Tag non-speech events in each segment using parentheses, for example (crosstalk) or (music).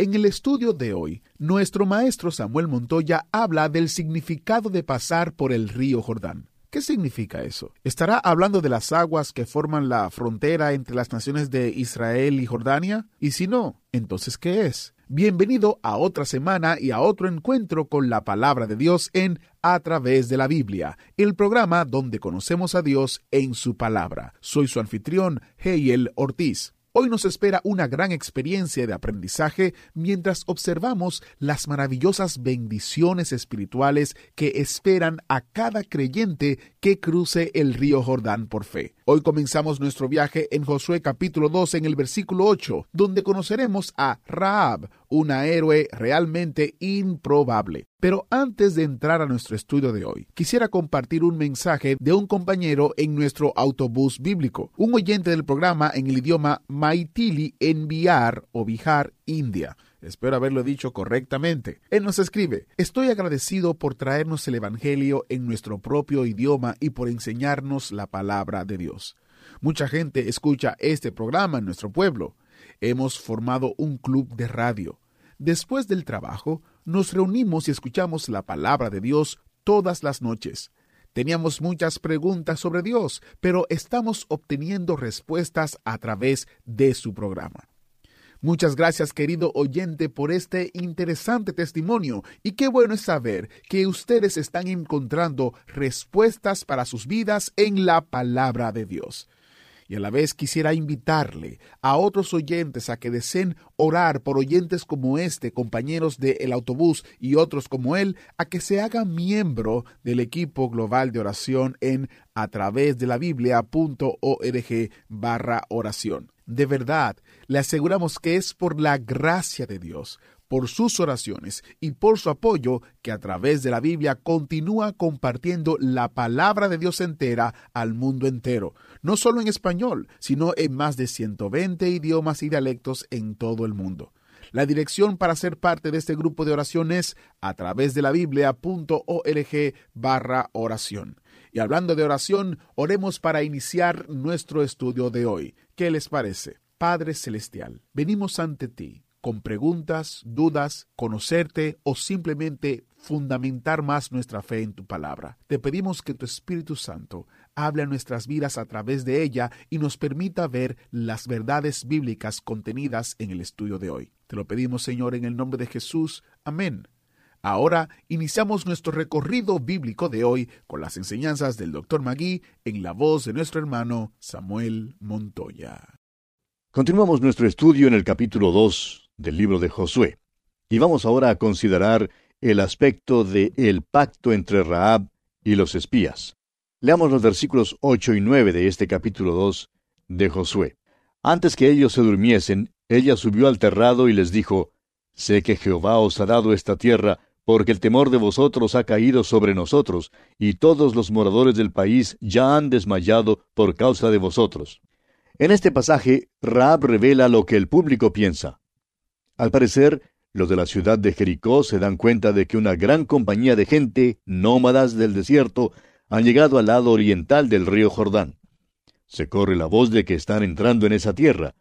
En el estudio de hoy, nuestro maestro Samuel Montoya habla del significado de pasar por el río Jordán. ¿Qué significa eso? ¿Estará hablando de las aguas que forman la frontera entre las naciones de Israel y Jordania? Y si no, entonces ¿qué es? Bienvenido a otra semana y a otro encuentro con la palabra de Dios en A través de la Biblia, el programa donde conocemos a Dios en su palabra. Soy su anfitrión, Heiel Ortiz. Hoy nos espera una gran experiencia de aprendizaje mientras observamos las maravillosas bendiciones espirituales que esperan a cada creyente que cruce el río Jordán por fe. Hoy comenzamos nuestro viaje en Josué capítulo 2 en el versículo 8, donde conoceremos a Raab, una héroe realmente improbable. Pero antes de entrar a nuestro estudio de hoy, quisiera compartir un mensaje de un compañero en nuestro autobús bíblico, un oyente del programa en el idioma Maitili en Bihar o Bihar, India. Espero haberlo dicho correctamente. Él nos escribe, estoy agradecido por traernos el Evangelio en nuestro propio idioma y por enseñarnos la palabra de Dios. Mucha gente escucha este programa en nuestro pueblo. Hemos formado un club de radio. Después del trabajo, nos reunimos y escuchamos la palabra de Dios todas las noches. Teníamos muchas preguntas sobre Dios, pero estamos obteniendo respuestas a través de su programa. Muchas gracias querido oyente por este interesante testimonio y qué bueno es saber que ustedes están encontrando respuestas para sus vidas en la palabra de Dios y a la vez quisiera invitarle a otros oyentes a que deseen orar por oyentes como este, compañeros del el autobús y otros como él, a que se haga miembro del equipo global de oración en a través de la biblia.org barra oración. De verdad, le aseguramos que es por la gracia de Dios, por sus oraciones y por su apoyo que a través de la Biblia continúa compartiendo la palabra de Dios entera al mundo entero, no solo en español, sino en más de 120 idiomas y dialectos en todo el mundo. La dirección para ser parte de este grupo de oración es a través de la biblia.org barra oración. Y hablando de oración, oremos para iniciar nuestro estudio de hoy. ¿Qué les parece? Padre Celestial, venimos ante ti con preguntas, dudas, conocerte o simplemente fundamentar más nuestra fe en tu palabra. Te pedimos que tu Espíritu Santo hable a nuestras vidas a través de ella y nos permita ver las verdades bíblicas contenidas en el estudio de hoy. Te lo pedimos, Señor, en el nombre de Jesús. Amén. Ahora iniciamos nuestro recorrido bíblico de hoy con las enseñanzas del Dr. Magui en la voz de nuestro hermano Samuel Montoya. Continuamos nuestro estudio en el capítulo 2 del libro de Josué, y vamos ahora a considerar el aspecto de el pacto entre Raab y los espías. Leamos los versículos 8 y 9 de este capítulo 2 de Josué. Antes que ellos se durmiesen, ella subió al terrado y les dijo, Sé que Jehová os ha dado esta tierra, porque el temor de vosotros ha caído sobre nosotros, y todos los moradores del país ya han desmayado por causa de vosotros. En este pasaje, Raab revela lo que el público piensa. Al parecer, los de la ciudad de Jericó se dan cuenta de que una gran compañía de gente, nómadas del desierto, han llegado al lado oriental del río Jordán. Se corre la voz de que están entrando en esa tierra.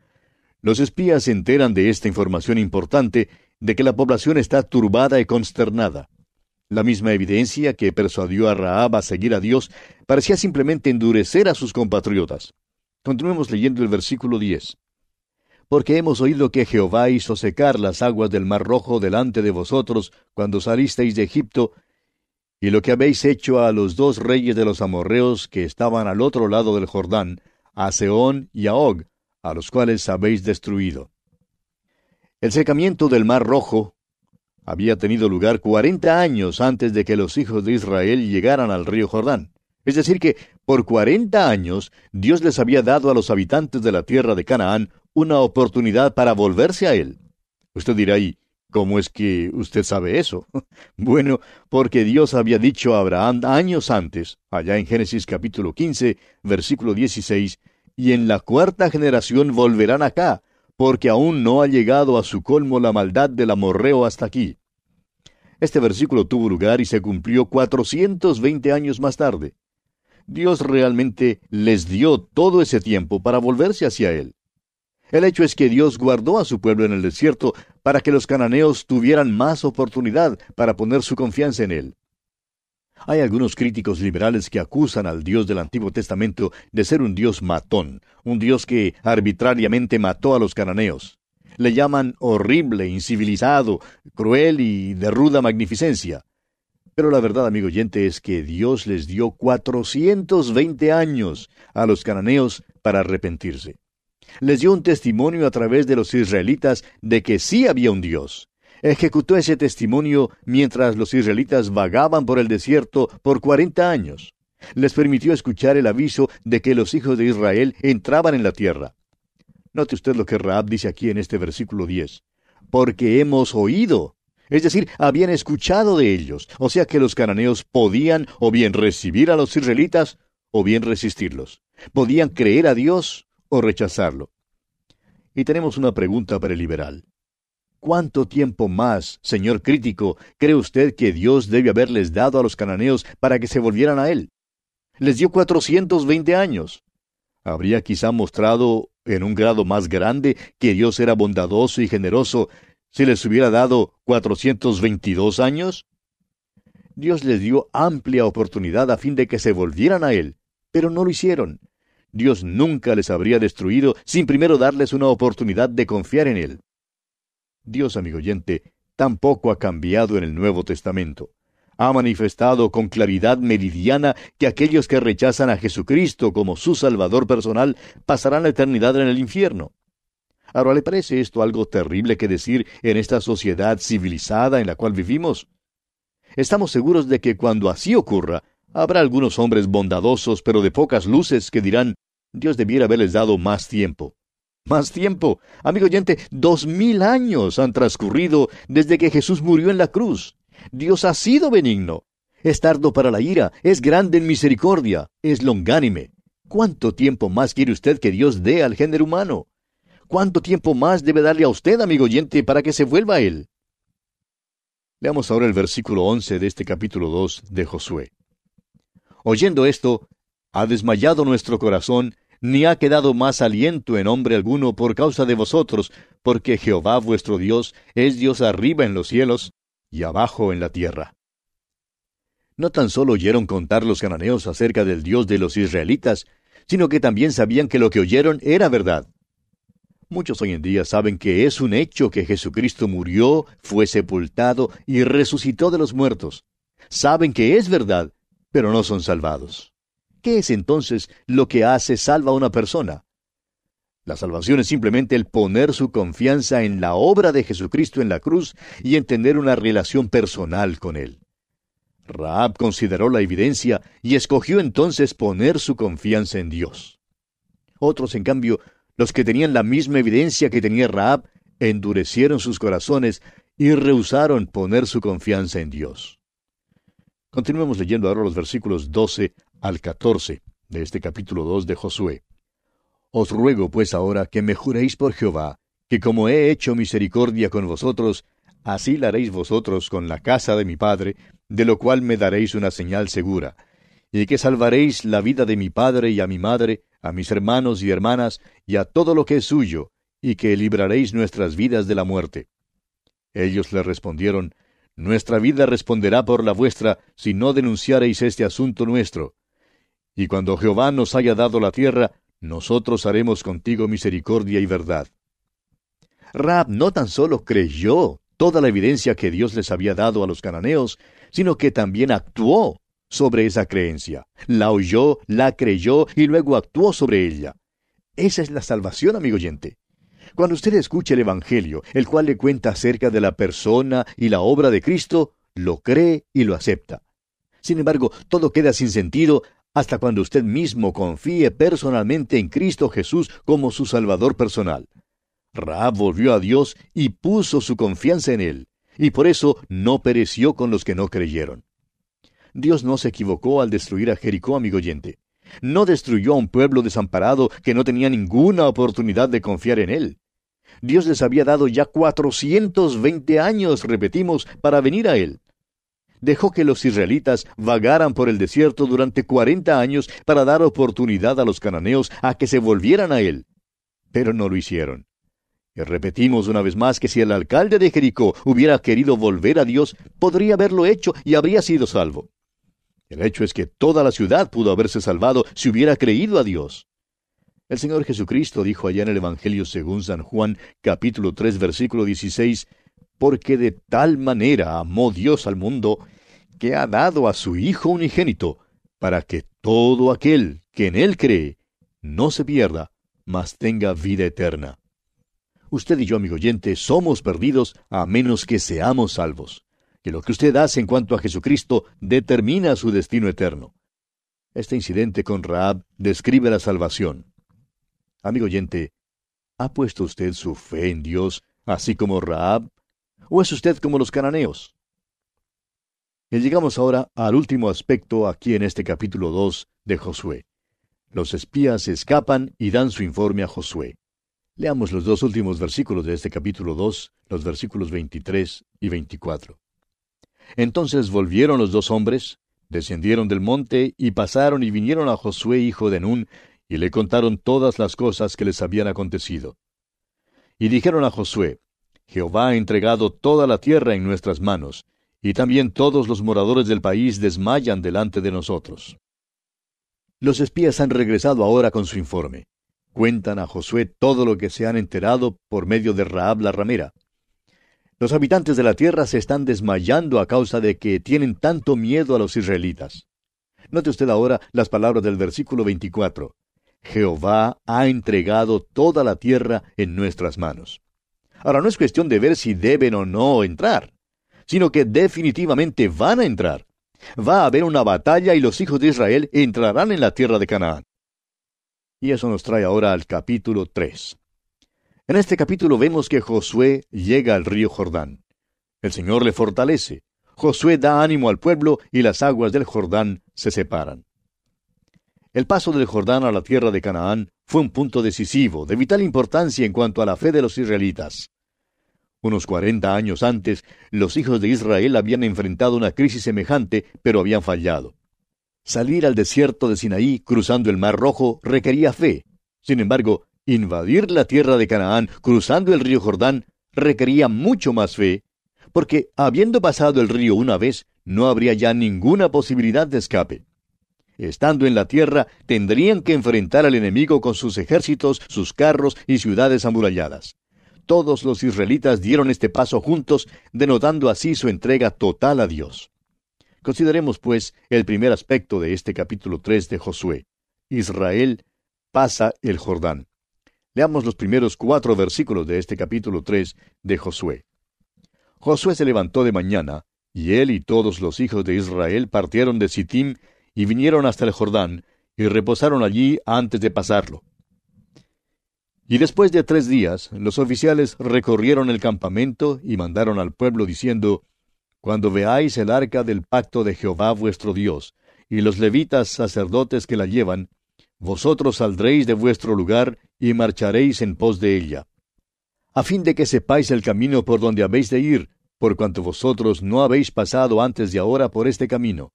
Los espías se enteran de esta información importante de que la población está turbada y consternada. La misma evidencia que persuadió a Raab a seguir a Dios parecía simplemente endurecer a sus compatriotas. Continuemos leyendo el versículo 10. Porque hemos oído que Jehová hizo secar las aguas del mar rojo delante de vosotros cuando salisteis de Egipto, y lo que habéis hecho a los dos reyes de los amorreos que estaban al otro lado del Jordán, a Seón y a Og, a los cuales habéis destruido. El secamiento del mar rojo había tenido lugar cuarenta años antes de que los hijos de Israel llegaran al río Jordán. Es decir, que por cuarenta años Dios les había dado a los habitantes de la tierra de Canaán una oportunidad para volverse a Él. Usted dirá, ¿y cómo es que usted sabe eso? (laughs) bueno, porque Dios había dicho a Abraham años antes, allá en Génesis capítulo 15, versículo 16, y en la cuarta generación volverán acá, porque aún no ha llegado a su colmo la maldad del amorreo hasta aquí. Este versículo tuvo lugar y se cumplió 420 años más tarde. Dios realmente les dio todo ese tiempo para volverse hacia Él. El hecho es que Dios guardó a su pueblo en el desierto para que los cananeos tuvieran más oportunidad para poner su confianza en Él. Hay algunos críticos liberales que acusan al Dios del Antiguo Testamento de ser un Dios matón, un Dios que arbitrariamente mató a los cananeos. Le llaman horrible, incivilizado, cruel y de ruda magnificencia. Pero la verdad, amigo oyente, es que Dios les dio 420 años a los cananeos para arrepentirse. Les dio un testimonio a través de los israelitas de que sí había un Dios. Ejecutó ese testimonio mientras los israelitas vagaban por el desierto por cuarenta años. Les permitió escuchar el aviso de que los hijos de Israel entraban en la tierra. Note usted lo que Raab dice aquí en este versículo 10. Porque hemos oído es decir, habían escuchado de ellos, o sea que los cananeos podían o bien recibir a los israelitas o bien resistirlos. Podían creer a Dios o rechazarlo. Y tenemos una pregunta para el liberal. ¿Cuánto tiempo más, señor crítico, cree usted que Dios debe haberles dado a los cananeos para que se volvieran a Él? Les dio 420 años. Habría quizá mostrado en un grado más grande que Dios era bondadoso y generoso si les hubiera dado 422 años? Dios les dio amplia oportunidad a fin de que se volvieran a Él, pero no lo hicieron. Dios nunca les habría destruido sin primero darles una oportunidad de confiar en Él. Dios, amigo oyente, tampoco ha cambiado en el Nuevo Testamento. Ha manifestado con claridad meridiana que aquellos que rechazan a Jesucristo como su Salvador personal pasarán la eternidad en el infierno. Ahora, ¿le parece esto algo terrible que decir en esta sociedad civilizada en la cual vivimos? Estamos seguros de que cuando así ocurra, habrá algunos hombres bondadosos pero de pocas luces que dirán, Dios debiera haberles dado más tiempo. Más tiempo. Amigo oyente, dos mil años han transcurrido desde que Jesús murió en la cruz. Dios ha sido benigno. Es tardo para la ira, es grande en misericordia, es longánime. ¿Cuánto tiempo más quiere usted que Dios dé al género humano? ¿Cuánto tiempo más debe darle a usted, amigo oyente, para que se vuelva a él? Leamos ahora el versículo 11 de este capítulo 2 de Josué. Oyendo esto, ha desmayado nuestro corazón, ni ha quedado más aliento en hombre alguno por causa de vosotros, porque Jehová vuestro Dios es Dios arriba en los cielos y abajo en la tierra. No tan solo oyeron contar los cananeos acerca del Dios de los israelitas, sino que también sabían que lo que oyeron era verdad. Muchos hoy en día saben que es un hecho que Jesucristo murió, fue sepultado y resucitó de los muertos. Saben que es verdad, pero no son salvados. ¿Qué es entonces lo que hace salva a una persona? La salvación es simplemente el poner su confianza en la obra de Jesucristo en la cruz y en tener una relación personal con Él. Raab consideró la evidencia y escogió entonces poner su confianza en Dios. Otros, en cambio, los que tenían la misma evidencia que tenía Raab endurecieron sus corazones y rehusaron poner su confianza en Dios. Continuemos leyendo ahora los versículos 12 al 14 de este capítulo 2 de Josué. Os ruego pues ahora que me juréis por Jehová, que como he hecho misericordia con vosotros, así la haréis vosotros con la casa de mi padre, de lo cual me daréis una señal segura, y que salvaréis la vida de mi padre y a mi madre, a mis hermanos y hermanas, y a todo lo que es suyo, y que libraréis nuestras vidas de la muerte. Ellos le respondieron, Nuestra vida responderá por la vuestra, si no denunciareis este asunto nuestro. Y cuando Jehová nos haya dado la tierra, nosotros haremos contigo misericordia y verdad. Rab no tan solo creyó toda la evidencia que Dios les había dado a los cananeos, sino que también actuó sobre esa creencia. La oyó, la creyó y luego actuó sobre ella. Esa es la salvación, amigo oyente. Cuando usted escucha el Evangelio, el cual le cuenta acerca de la persona y la obra de Cristo, lo cree y lo acepta. Sin embargo, todo queda sin sentido hasta cuando usted mismo confíe personalmente en Cristo Jesús como su Salvador personal. Raab volvió a Dios y puso su confianza en él, y por eso no pereció con los que no creyeron. Dios no se equivocó al destruir a Jericó, amigo oyente. No destruyó a un pueblo desamparado que no tenía ninguna oportunidad de confiar en él. Dios les había dado ya cuatrocientos veinte años, repetimos, para venir a él. Dejó que los israelitas vagaran por el desierto durante cuarenta años para dar oportunidad a los cananeos a que se volvieran a él. Pero no lo hicieron. Y repetimos una vez más que si el alcalde de Jericó hubiera querido volver a Dios, podría haberlo hecho y habría sido salvo. El hecho es que toda la ciudad pudo haberse salvado si hubiera creído a Dios. El Señor Jesucristo dijo allá en el Evangelio según San Juan, capítulo 3, versículo 16, porque de tal manera amó Dios al mundo, que ha dado a su Hijo unigénito, para que todo aquel que en Él cree no se pierda, mas tenga vida eterna. Usted y yo, amigo oyente, somos perdidos a menos que seamos salvos que lo que usted hace en cuanto a Jesucristo determina su destino eterno. Este incidente con Raab describe la salvación. Amigo oyente, ¿ha puesto usted su fe en Dios así como Raab? ¿O es usted como los cananeos? Y llegamos ahora al último aspecto aquí en este capítulo 2 de Josué. Los espías escapan y dan su informe a Josué. Leamos los dos últimos versículos de este capítulo 2, los versículos 23 y 24. Entonces volvieron los dos hombres, descendieron del monte y pasaron y vinieron a Josué hijo de Nun, y le contaron todas las cosas que les habían acontecido. Y dijeron a Josué, Jehová ha entregado toda la tierra en nuestras manos, y también todos los moradores del país desmayan delante de nosotros. Los espías han regresado ahora con su informe. Cuentan a Josué todo lo que se han enterado por medio de Raab la ramera. Los habitantes de la tierra se están desmayando a causa de que tienen tanto miedo a los israelitas. Note usted ahora las palabras del versículo 24. Jehová ha entregado toda la tierra en nuestras manos. Ahora no es cuestión de ver si deben o no entrar, sino que definitivamente van a entrar. Va a haber una batalla y los hijos de Israel entrarán en la tierra de Canaán. Y eso nos trae ahora al capítulo 3. En este capítulo vemos que Josué llega al río Jordán. El Señor le fortalece. Josué da ánimo al pueblo y las aguas del Jordán se separan. El paso del Jordán a la tierra de Canaán fue un punto decisivo, de vital importancia en cuanto a la fe de los israelitas. Unos cuarenta años antes, los hijos de Israel habían enfrentado una crisis semejante, pero habían fallado. Salir al desierto de Sinaí cruzando el Mar Rojo requería fe. Sin embargo, Invadir la tierra de Canaán cruzando el río Jordán requería mucho más fe, porque habiendo pasado el río una vez, no habría ya ninguna posibilidad de escape. Estando en la tierra, tendrían que enfrentar al enemigo con sus ejércitos, sus carros y ciudades amuralladas. Todos los israelitas dieron este paso juntos, denotando así su entrega total a Dios. Consideremos, pues, el primer aspecto de este capítulo 3 de Josué. Israel pasa el Jordán. Leamos los primeros cuatro versículos de este capítulo 3 de Josué. Josué se levantó de mañana, y él y todos los hijos de Israel partieron de Sittim y vinieron hasta el Jordán, y reposaron allí antes de pasarlo. Y después de tres días, los oficiales recorrieron el campamento y mandaron al pueblo diciendo, Cuando veáis el arca del pacto de Jehová vuestro Dios, y los levitas sacerdotes que la llevan, vosotros saldréis de vuestro lugar y marcharéis en pos de ella, a fin de que sepáis el camino por donde habéis de ir, por cuanto vosotros no habéis pasado antes de ahora por este camino.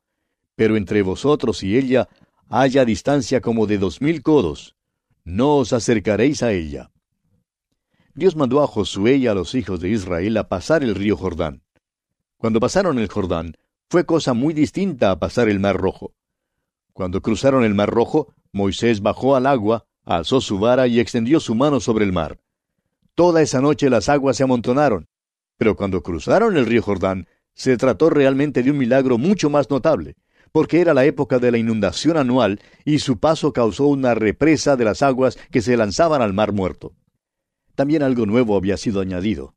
Pero entre vosotros y ella haya distancia como de dos mil codos. No os acercaréis a ella. Dios mandó a Josué y a los hijos de Israel a pasar el río Jordán. Cuando pasaron el Jordán, fue cosa muy distinta a pasar el Mar Rojo. Cuando cruzaron el Mar Rojo, Moisés bajó al agua, alzó su vara y extendió su mano sobre el mar. Toda esa noche las aguas se amontonaron, pero cuando cruzaron el río Jordán, se trató realmente de un milagro mucho más notable, porque era la época de la inundación anual y su paso causó una represa de las aguas que se lanzaban al mar muerto. También algo nuevo había sido añadido.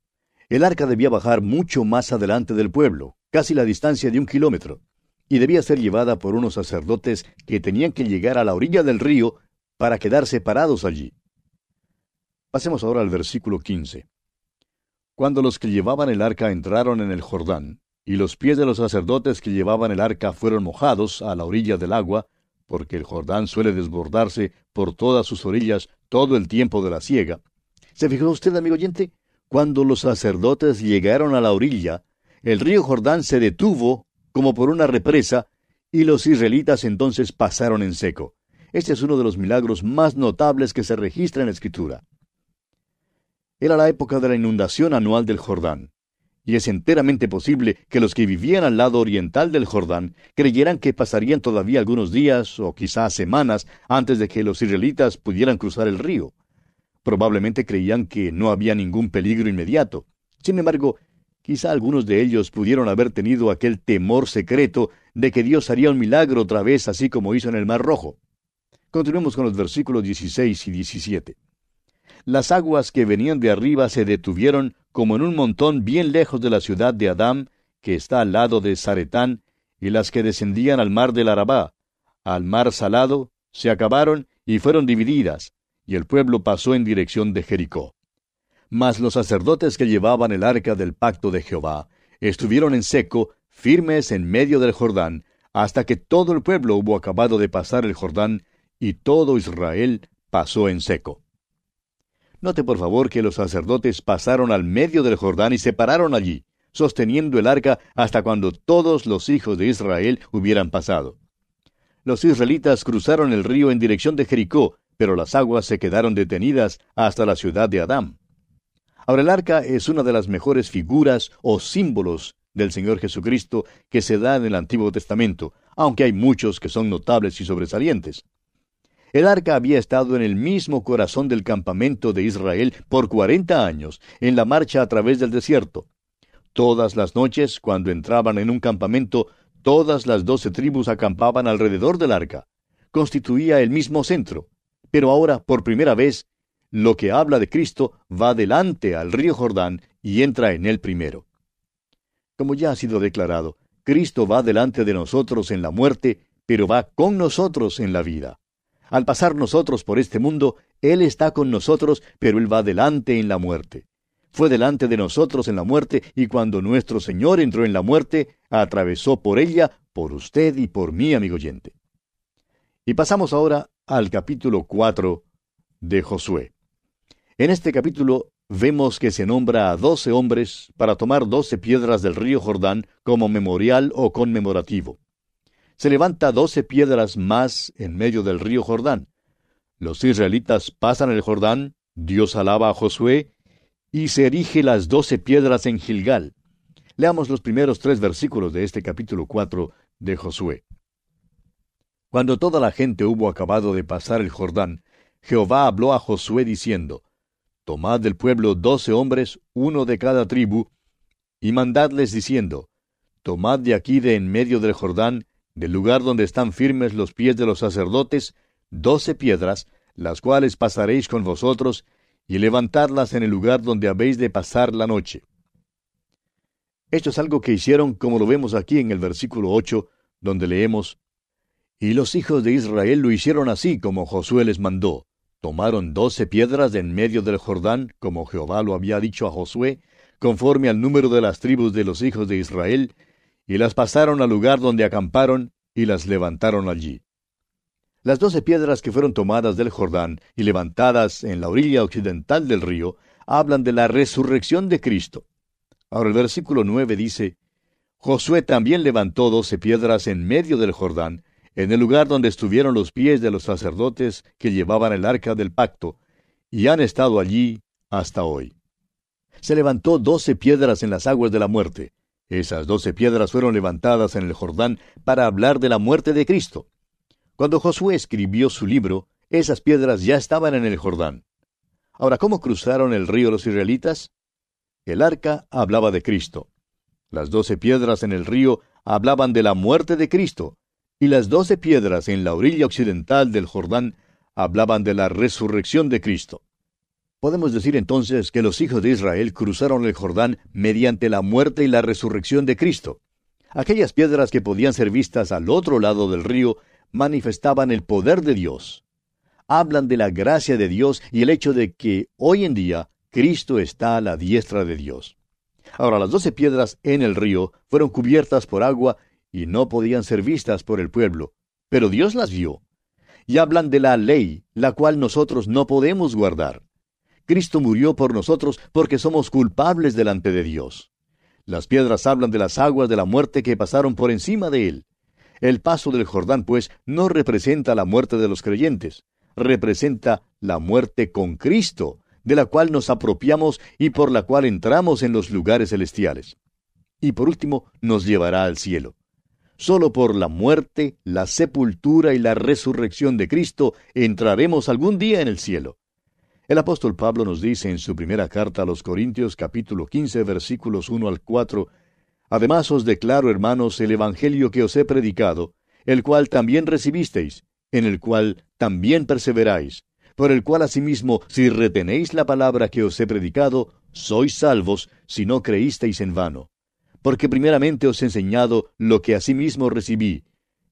El arca debía bajar mucho más adelante del pueblo, casi la distancia de un kilómetro y debía ser llevada por unos sacerdotes que tenían que llegar a la orilla del río para quedar separados allí. Pasemos ahora al versículo 15. Cuando los que llevaban el arca entraron en el Jordán, y los pies de los sacerdotes que llevaban el arca fueron mojados a la orilla del agua, porque el Jordán suele desbordarse por todas sus orillas todo el tiempo de la siega. ¿Se fijó usted, amigo oyente? Cuando los sacerdotes llegaron a la orilla, el río Jordán se detuvo como por una represa, y los israelitas entonces pasaron en seco. Este es uno de los milagros más notables que se registra en la Escritura. Era la época de la inundación anual del Jordán y es enteramente posible que los que vivían al lado oriental del Jordán creyeran que pasarían todavía algunos días o quizás semanas antes de que los israelitas pudieran cruzar el río. Probablemente creían que no había ningún peligro inmediato. Sin embargo, quizá algunos de ellos pudieron haber tenido aquel temor secreto de que Dios haría un milagro otra vez así como hizo en el Mar Rojo. Continuemos con los versículos 16 y 17. Las aguas que venían de arriba se detuvieron como en un montón bien lejos de la ciudad de Adám, que está al lado de Zaretán, y las que descendían al mar del Arabá, al mar salado, se acabaron y fueron divididas, y el pueblo pasó en dirección de Jericó. Mas los sacerdotes que llevaban el arca del pacto de Jehová estuvieron en seco, firmes en medio del Jordán, hasta que todo el pueblo hubo acabado de pasar el Jordán, y todo Israel pasó en seco. Note por favor que los sacerdotes pasaron al medio del Jordán y se pararon allí, sosteniendo el arca hasta cuando todos los hijos de Israel hubieran pasado. Los israelitas cruzaron el río en dirección de Jericó, pero las aguas se quedaron detenidas hasta la ciudad de Adán. Ahora el arca es una de las mejores figuras o símbolos del Señor Jesucristo que se da en el Antiguo Testamento, aunque hay muchos que son notables y sobresalientes. El arca había estado en el mismo corazón del campamento de Israel por cuarenta años, en la marcha a través del desierto. Todas las noches, cuando entraban en un campamento, todas las doce tribus acampaban alrededor del arca. Constituía el mismo centro. Pero ahora, por primera vez, lo que habla de Cristo va delante al río Jordán y entra en él primero. Como ya ha sido declarado, Cristo va delante de nosotros en la muerte, pero va con nosotros en la vida. Al pasar nosotros por este mundo, Él está con nosotros, pero Él va delante en la muerte. Fue delante de nosotros en la muerte, y cuando nuestro Señor entró en la muerte, atravesó por ella, por usted y por mí, amigo oyente. Y pasamos ahora al capítulo 4 de Josué. En este capítulo vemos que se nombra a doce hombres para tomar doce piedras del río Jordán como memorial o conmemorativo se levanta doce piedras más en medio del río Jordán. Los israelitas pasan el Jordán, Dios alaba a Josué, y se erige las doce piedras en Gilgal. Leamos los primeros tres versículos de este capítulo cuatro de Josué. Cuando toda la gente hubo acabado de pasar el Jordán, Jehová habló a Josué diciendo, Tomad del pueblo doce hombres, uno de cada tribu, y mandadles diciendo, Tomad de aquí de en medio del Jordán del lugar donde están firmes los pies de los sacerdotes, doce piedras, las cuales pasaréis con vosotros, y levantadlas en el lugar donde habéis de pasar la noche. Esto es algo que hicieron como lo vemos aquí en el versículo 8, donde leemos, Y los hijos de Israel lo hicieron así como Josué les mandó. Tomaron doce piedras de en medio del Jordán, como Jehová lo había dicho a Josué, conforme al número de las tribus de los hijos de Israel, y las pasaron al lugar donde acamparon y las levantaron allí. Las doce piedras que fueron tomadas del Jordán y levantadas en la orilla occidental del río hablan de la resurrección de Cristo. Ahora el versículo nueve dice, Josué también levantó doce piedras en medio del Jordán, en el lugar donde estuvieron los pies de los sacerdotes que llevaban el arca del pacto, y han estado allí hasta hoy. Se levantó doce piedras en las aguas de la muerte, esas doce piedras fueron levantadas en el Jordán para hablar de la muerte de Cristo. Cuando Josué escribió su libro, esas piedras ya estaban en el Jordán. Ahora, ¿cómo cruzaron el río los israelitas? El arca hablaba de Cristo. Las doce piedras en el río hablaban de la muerte de Cristo, y las doce piedras en la orilla occidental del Jordán hablaban de la resurrección de Cristo. Podemos decir entonces que los hijos de Israel cruzaron el Jordán mediante la muerte y la resurrección de Cristo. Aquellas piedras que podían ser vistas al otro lado del río manifestaban el poder de Dios. hablan de la gracia de Dios y el hecho de que hoy en día Cristo está a la diestra de Dios. Ahora, las doce piedras en el río fueron cubiertas por agua y no podían ser vistas por el pueblo, pero Dios las vio. Y hablan de la ley, la cual nosotros no podemos guardar. Cristo murió por nosotros porque somos culpables delante de Dios. Las piedras hablan de las aguas de la muerte que pasaron por encima de él. El paso del Jordán, pues, no representa la muerte de los creyentes, representa la muerte con Cristo, de la cual nos apropiamos y por la cual entramos en los lugares celestiales. Y por último, nos llevará al cielo. Solo por la muerte, la sepultura y la resurrección de Cristo entraremos algún día en el cielo. El apóstol Pablo nos dice en su primera carta a los Corintios capítulo 15 versículos 1 al 4, Además os declaro, hermanos, el Evangelio que os he predicado, el cual también recibisteis, en el cual también perseveráis, por el cual asimismo, si retenéis la palabra que os he predicado, sois salvos, si no creísteis en vano. Porque primeramente os he enseñado lo que asimismo recibí,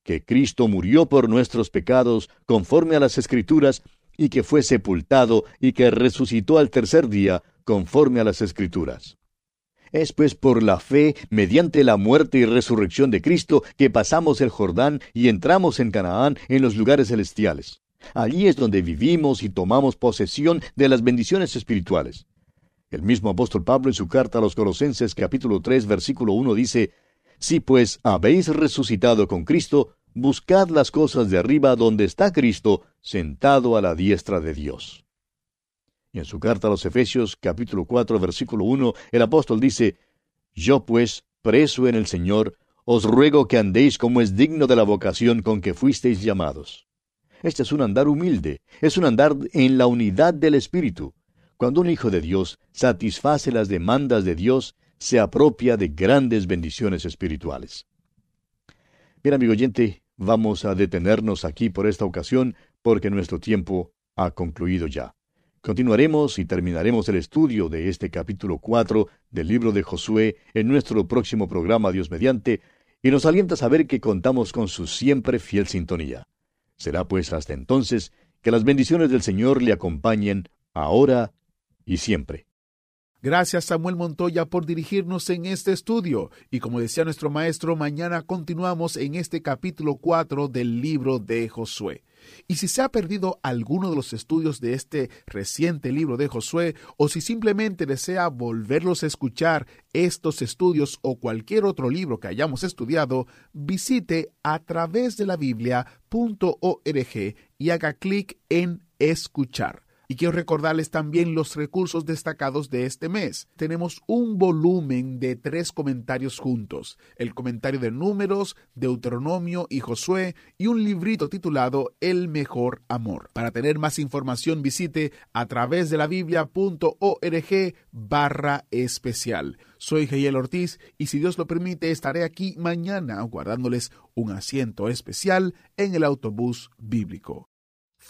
que Cristo murió por nuestros pecados, conforme a las Escrituras, y que fue sepultado, y que resucitó al tercer día, conforme a las Escrituras. Es pues por la fe, mediante la muerte y resurrección de Cristo, que pasamos el Jordán y entramos en Canaán en los lugares celestiales. Allí es donde vivimos y tomamos posesión de las bendiciones espirituales. El mismo apóstol Pablo en su carta a los Colosenses capítulo 3 versículo 1 dice, Si pues habéis resucitado con Cristo, buscad las cosas de arriba donde está Cristo, sentado a la diestra de Dios. Y en su carta a los Efesios capítulo 4 versículo 1, el apóstol dice, Yo pues, preso en el Señor, os ruego que andéis como es digno de la vocación con que fuisteis llamados. Este es un andar humilde, es un andar en la unidad del Espíritu. Cuando un hijo de Dios satisface las demandas de Dios, se apropia de grandes bendiciones espirituales. Bien, amigo oyente, vamos a detenernos aquí por esta ocasión porque nuestro tiempo ha concluido ya. Continuaremos y terminaremos el estudio de este capítulo 4 del libro de Josué en nuestro próximo programa Dios mediante, y nos alienta saber que contamos con su siempre fiel sintonía. Será pues hasta entonces que las bendiciones del Señor le acompañen ahora y siempre. Gracias Samuel Montoya por dirigirnos en este estudio. Y como decía nuestro maestro, mañana continuamos en este capítulo 4 del libro de Josué. Y si se ha perdido alguno de los estudios de este reciente libro de Josué, o si simplemente desea volverlos a escuchar estos estudios o cualquier otro libro que hayamos estudiado, visite a través de la Biblia.org y haga clic en escuchar. Y quiero recordarles también los recursos destacados de este mes. Tenemos un volumen de tres comentarios juntos, el comentario de números, Deuteronomio y Josué, y un librito titulado El mejor amor. Para tener más información visite a través de la biblia.org barra especial. Soy Geyel Ortiz y si Dios lo permite estaré aquí mañana guardándoles un asiento especial en el autobús bíblico.